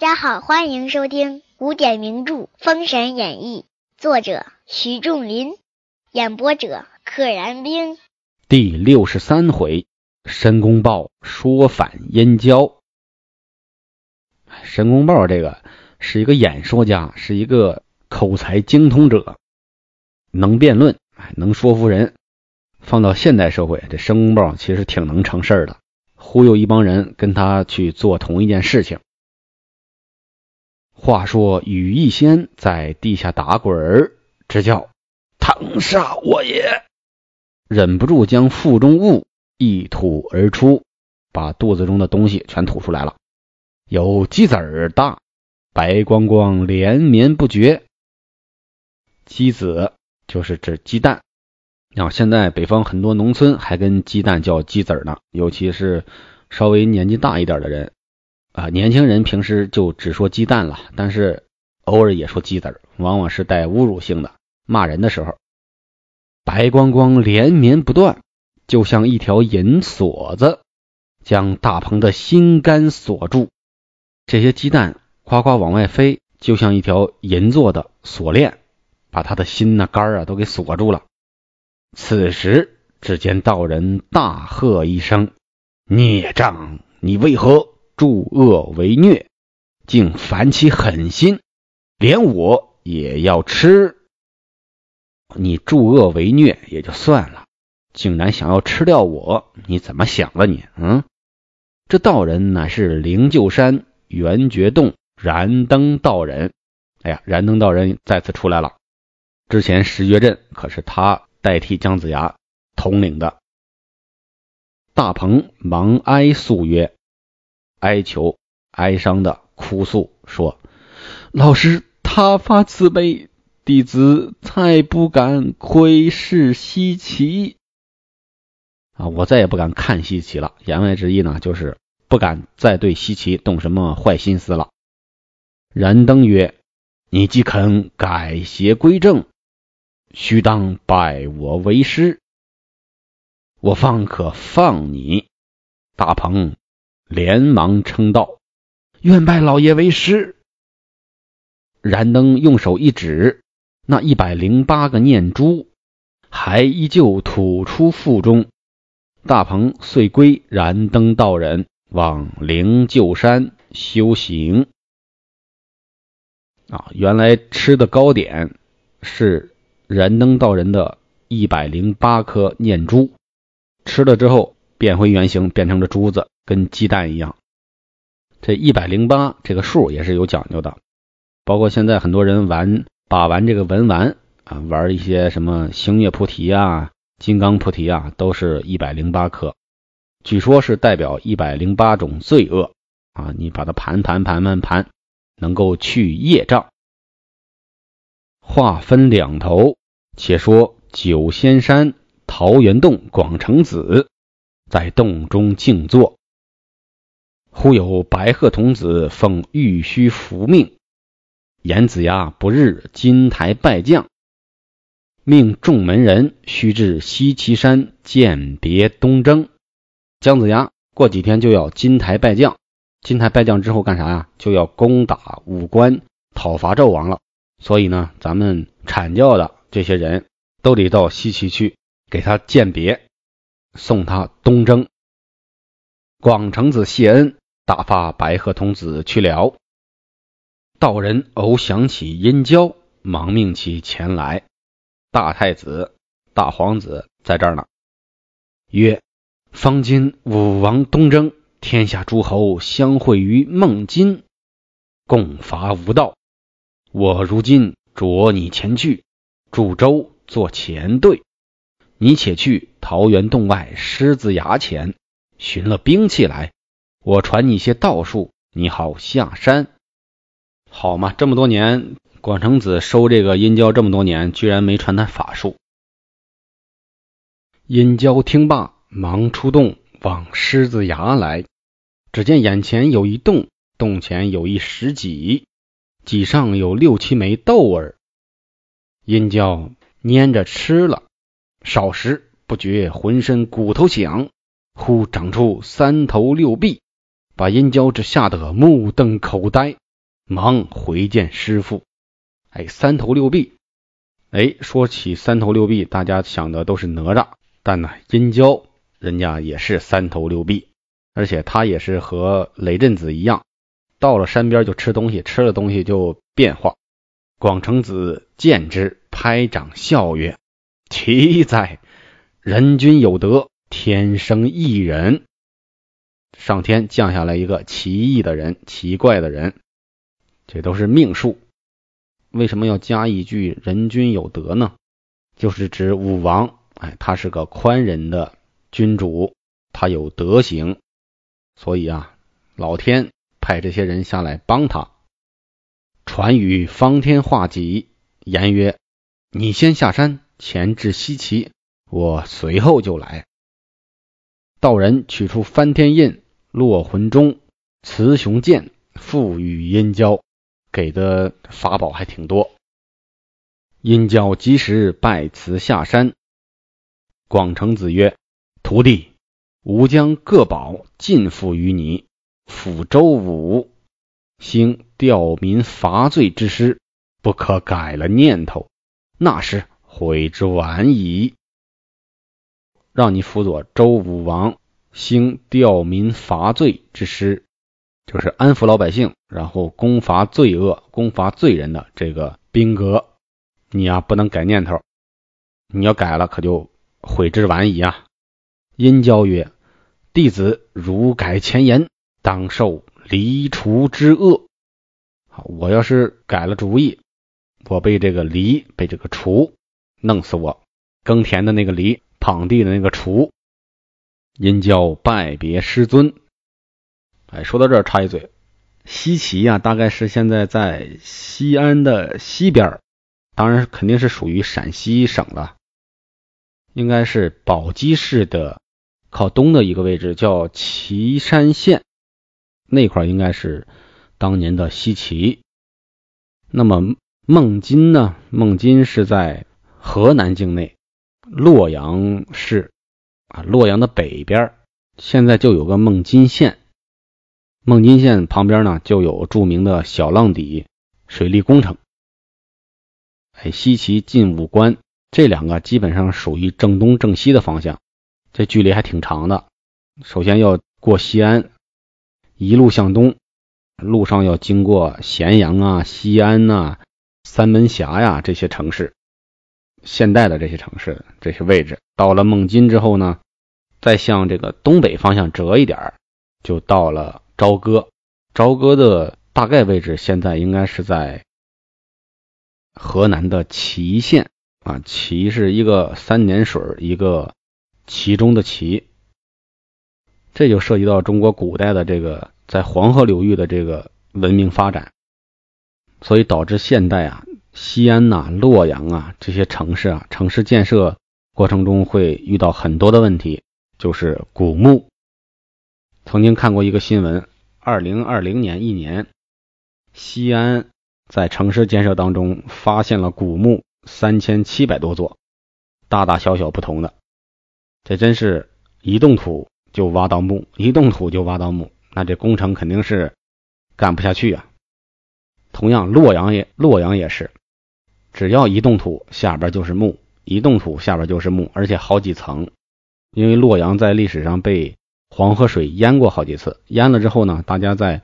大家好，欢迎收听古典名著《封神演义》，作者徐仲林，演播者可燃冰。第六十三回，申公豹说反燕郊。申公豹这个是一个演说家，是一个口才精通者，能辩论，能说服人。放到现代社会，这申公豹其实挺能成事儿的，忽悠一帮人跟他去做同一件事情。话说羽翼仙在地下打滚儿，直叫腾杀我也，忍不住将腹中物一吐而出，把肚子中的东西全吐出来了，有鸡子儿大，白光光连绵不绝。鸡子就是指鸡蛋。啊，现在北方很多农村还跟鸡蛋叫鸡子儿呢，尤其是稍微年纪大一点的人啊，年轻人平时就只说鸡蛋了，但是偶尔也说鸡子儿，往往是带侮辱性的，骂人的时候。白光光连绵不断，就像一条银锁子，将大鹏的心肝锁住。这些鸡蛋夸夸往外飞，就像一条银做的锁链，把他的心呐肝啊都给锁住了。此时，只见道人大喝一声：“孽障！你为何助恶为虐？竟反起狠心，连我也要吃！你助恶为虐也就算了，竟然想要吃掉我！你怎么想的？你嗯？这道人乃是灵鹫山圆觉洞燃灯道人。哎呀，燃灯道人再次出来了。之前石月镇可是他。”代替姜子牙统领的大鹏忙哀诉曰：“哀求、哀伤的哭诉说，老师他发慈悲，弟子再不敢窥视西岐啊！我再也不敢看西岐了。言外之意呢，就是不敢再对西岐动什么坏心思了。”燃灯曰：“你既肯改邪归正。”须当拜我为师，我方可放你。大鹏连忙称道：“愿拜老爷为师。”燃灯用手一指，那一百零八个念珠还依旧吐出腹中。大鹏遂归燃灯道人，往灵鹫山修行。啊，原来吃的糕点是。燃灯道人的一百零八颗念珠，吃了之后变回原形，变成了珠子，跟鸡蛋一样。这一百零八这个数也是有讲究的，包括现在很多人玩把玩这个文玩啊，玩一些什么星月菩提啊、金刚菩提啊，都是一百零八颗，据说是代表一百零八种罪恶啊，你把它盘盘盘盘盘，能够去业障。话分两头。且说九仙山桃源洞广成子在洞中静坐，忽有白鹤童子奉玉虚符命，严子牙不日金台拜将，命众门人须至西岐山鉴别东征。姜子牙过几天就要金台拜将，金台拜将之后干啥呀？就要攻打武关，讨伐纣王了。所以呢，咱们阐教的。这些人都得到西岐去给他鉴别，送他东征。广成子谢恩，打发白鹤童子去了。道人偶想起殷郊，忙命其前来。大太子、大皇子在这儿呢。曰：方今武王东征，天下诸侯相会于孟津，共伐吴道。我如今着你前去。祝州做前队，你且去桃源洞外狮子崖前寻了兵器来，我传你些道术，你好下山，好嘛？这么多年，广成子收这个殷郊这么多年，居然没传他法术。殷郊听罢，忙出洞往狮子崖来，只见眼前有一洞，洞前有一石几，几上有六七枚豆儿。殷郊拈着吃了，少时不觉浑身骨头响，忽长出三头六臂，把殷郊这吓得目瞪口呆，忙回见师傅。哎，三头六臂。哎，说起三头六臂，大家想的都是哪吒，但呢，殷郊人家也是三头六臂，而且他也是和雷震子一样，到了山边就吃东西，吃了东西就变化。广成子见之，拍掌笑曰：“奇哉！人君有德，天生异人。上天降下来一个奇异的人，奇怪的人，这都是命数。为什么要加一句‘人君有德’呢？就是指武王，哎，他是个宽仁的君主，他有德行，所以啊，老天派这些人下来帮他。”传与方天画戟，言曰：“你先下山前至西岐，我随后就来。”道人取出翻天印、落魂钟、雌雄剑，赋予殷郊，给的法宝还挺多。殷郊及时拜辞下山。广成子曰：“徒弟，吾将各宝尽付于你，抚周武。”兴吊民伐罪之师，不可改了念头，那时悔之晚矣。让你辅佐周武王兴吊民伐罪之师，就是安抚老百姓，然后攻伐罪恶、攻伐罪人的这个兵革。你呀，不能改念头，你要改了，可就悔之晚矣啊。殷郊曰：“弟子如改前言，当受。”离除之恶，好，我要是改了主意，我被这个离，被这个除弄死我。耕田的那个犁，耪地的那个锄。殷郊拜别师尊。哎，说到这儿插一嘴，西岐呀，大概是现在在西安的西边，当然肯定是属于陕西省了，应该是宝鸡市的靠东的一个位置，叫岐山县。那块应该是当年的西岐。那么孟津呢？孟津是在河南境内，洛阳市啊，洛阳的北边，现在就有个孟津县。孟津县旁边呢，就有著名的小浪底水利工程。哎，西岐、晋武关这两个基本上属于正东正西的方向，这距离还挺长的。首先要过西安。一路向东，路上要经过咸阳啊、西安呐、三门峡呀这些城市，现代的这些城市这些位置。到了孟津之后呢，再向这个东北方向折一点，就到了朝歌。朝歌的大概位置现在应该是在河南的淇县啊，淇是一个三点水一个其中的其。这就涉及到中国古代的这个在黄河流域的这个文明发展，所以导致现代啊，西安呐、洛阳啊这些城市啊，城市建设过程中会遇到很多的问题，就是古墓。曾经看过一个新闻，二零二零年一年，西安在城市建设当中发现了古墓三千七百多座，大大小小不同的，这真是一动土。就挖到墓，一动土就挖到墓，那这工程肯定是干不下去啊。同样，洛阳也洛阳也是，只要一动土，下边就是墓；一动土，下边就是墓，而且好几层。因为洛阳在历史上被黄河水淹过好几次，淹了之后呢，大家在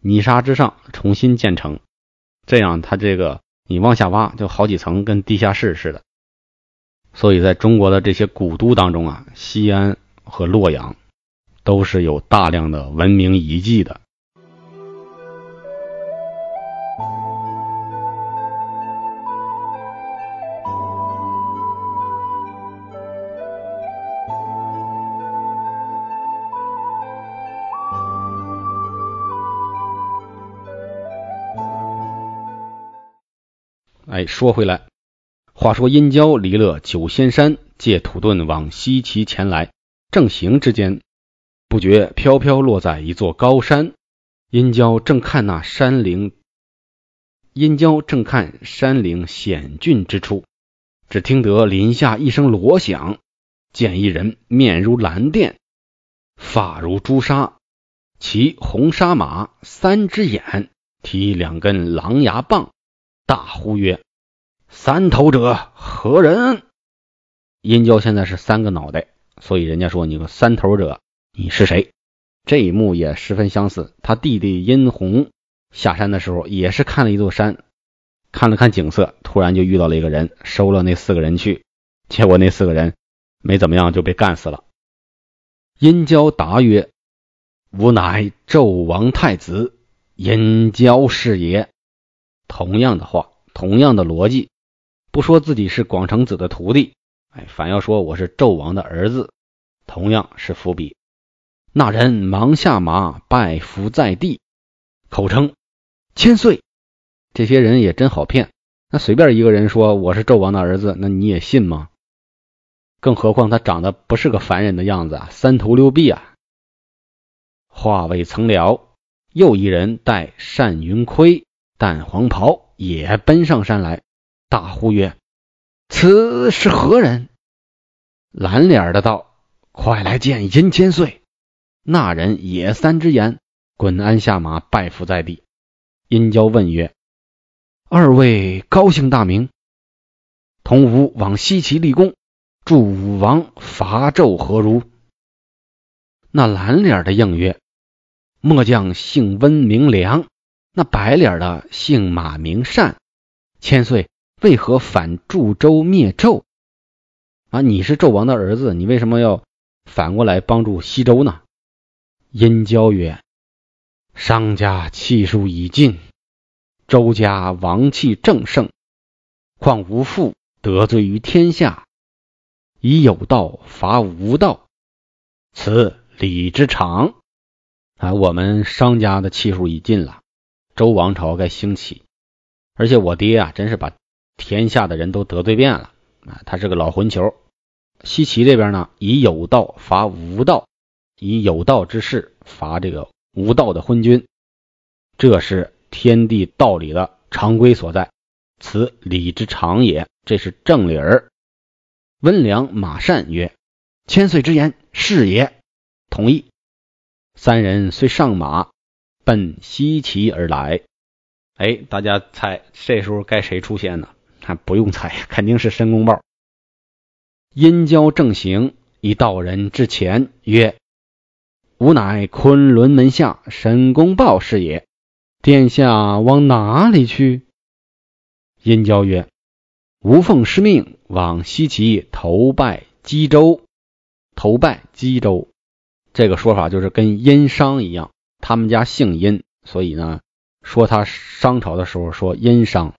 泥沙之上重新建成，这样它这个你往下挖就好几层，跟地下室似的。所以，在中国的这些古都当中啊，西安。和洛阳都是有大量的文明遗迹的。说回来，话说殷郊离了九仙山，借土遁往西岐前来。正行之间，不觉飘飘落在一座高山。殷郊正看那山岭，殷郊正看山岭险峻之处，只听得林下一声锣响，见一人面如蓝靛，发如朱砂，骑红纱马，三只眼，提两根狼牙棒，大呼曰：“三头者何人？”殷郊现在是三个脑袋，所以人家说你个三头者，你是谁？这一幕也十分相似。他弟弟殷红下山的时候，也是看了一座山，看了看景色，突然就遇到了一个人，收了那四个人去，结果那四个人没怎么样就被干死了。殷郊答曰：“吾乃纣王太子，殷郊是也。”同样的话，同样的逻辑，不说自己是广成子的徒弟，哎，反要说我是纣王的儿子，同样是伏笔。那人忙下马拜伏在地，口称千岁。这些人也真好骗，那随便一个人说我是纣王的儿子，那你也信吗？更何况他长得不是个凡人的样子啊，三头六臂啊。话未曾了，又一人戴单云盔、淡黄袍，也奔上山来，大呼曰：“此是何人？”蓝脸的道：“快来见殷千岁。”那人也三只眼，滚鞍下马，拜伏在地。殷郊问曰：“二位高姓大名？同吾往西岐立功，助武王伐纣何如？”那蓝脸的应曰：“末将姓温名良，那白脸的姓马名善。千岁为何反助周灭纣？啊，你是纣王的儿子，你为什么要反过来帮助西周呢？”殷郊曰：“商家气数已尽，周家王气正盛，况无父得罪于天下，以有道伐无道，此礼之常。啊，我们商家的气数已尽了，周王朝该兴起。而且我爹啊，真是把天下的人都得罪遍了啊，他是个老混球。西岐这边呢，以有道伐无道。”以有道之士伐这个无道的昏君，这是天地道理的常规所在，此理之常也，这是正理儿。温良、马善曰：“千岁之言是也，同意。”三人遂上马，奔西岐而来。哎，大家猜，这时候该谁出现呢？还不用猜，肯定是申公豹。殷郊正行，一道人至前曰。吾乃昆仑门下申公豹是也，殿下往哪里去？殷郊曰：“吾奉师命往西岐投拜姬州。投拜姬州，这个说法就是跟殷商一样，他们家姓殷，所以呢，说他商朝的时候说殷商。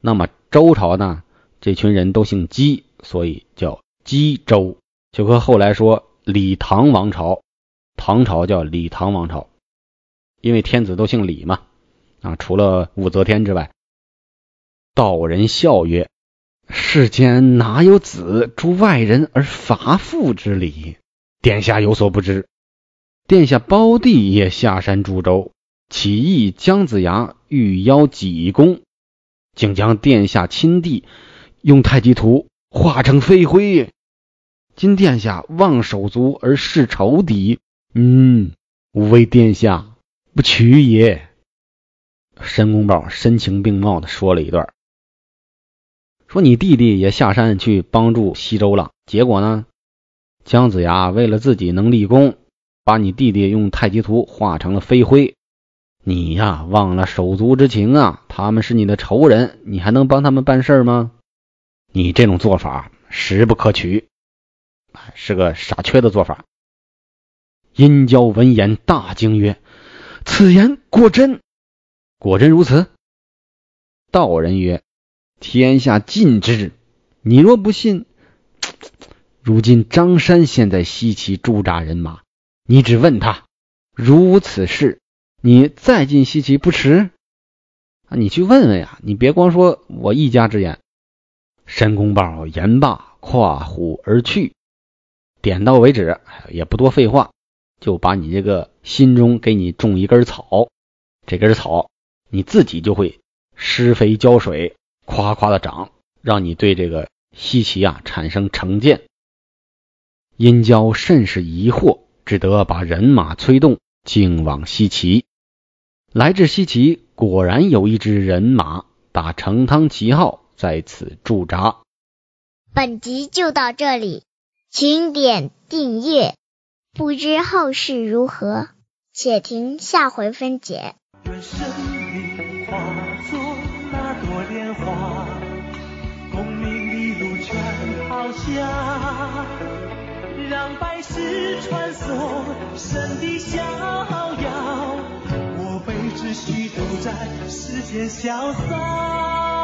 那么周朝呢，这群人都姓姬，所以叫姬周，就和后来说李唐王朝。”唐朝叫李唐王朝，因为天子都姓李嘛，啊，除了武则天之外。道人笑曰：“世间哪有子助外人而伐父之理？殿下有所不知，殿下胞弟也下山助周，起义姜子牙欲邀济公，竟将殿下亲弟用太极图化成飞灰。今殿下望手足而视仇敌。”嗯，吾为殿下不屈也。申公豹声情并茂的说了一段，说你弟弟也下山去帮助西周了，结果呢，姜子牙为了自己能立功，把你弟弟用太极图画成了飞灰。你呀，忘了手足之情啊！他们是你的仇人，你还能帮他们办事吗？你这种做法实不可取，是个傻缺的做法。殷郊闻言大惊曰：“此言果真？果真如此？”道人曰：“天下尽知。你若不信，如今张山现在西岐驻扎人马，你只问他，如此事，你再进西岐不迟。啊，你去问问呀！你别光说我一家之言。”申公豹言罢，跨虎而去。点到为止，也不多废话。就把你这个心中给你种一根草，这根草你自己就会施肥浇水，夸夸的长，让你对这个西岐啊产生成见。殷郊甚是疑惑，只得把人马催动，径往西岐。来至西岐，果然有一支人马打成汤旗号在此驻扎。本集就到这里，请点订阅，不知后事如何，且听下回分解。愿生命化作那朵莲花，功名利禄全抛下，让百世传颂神的逍遥。思绪都在时间消散。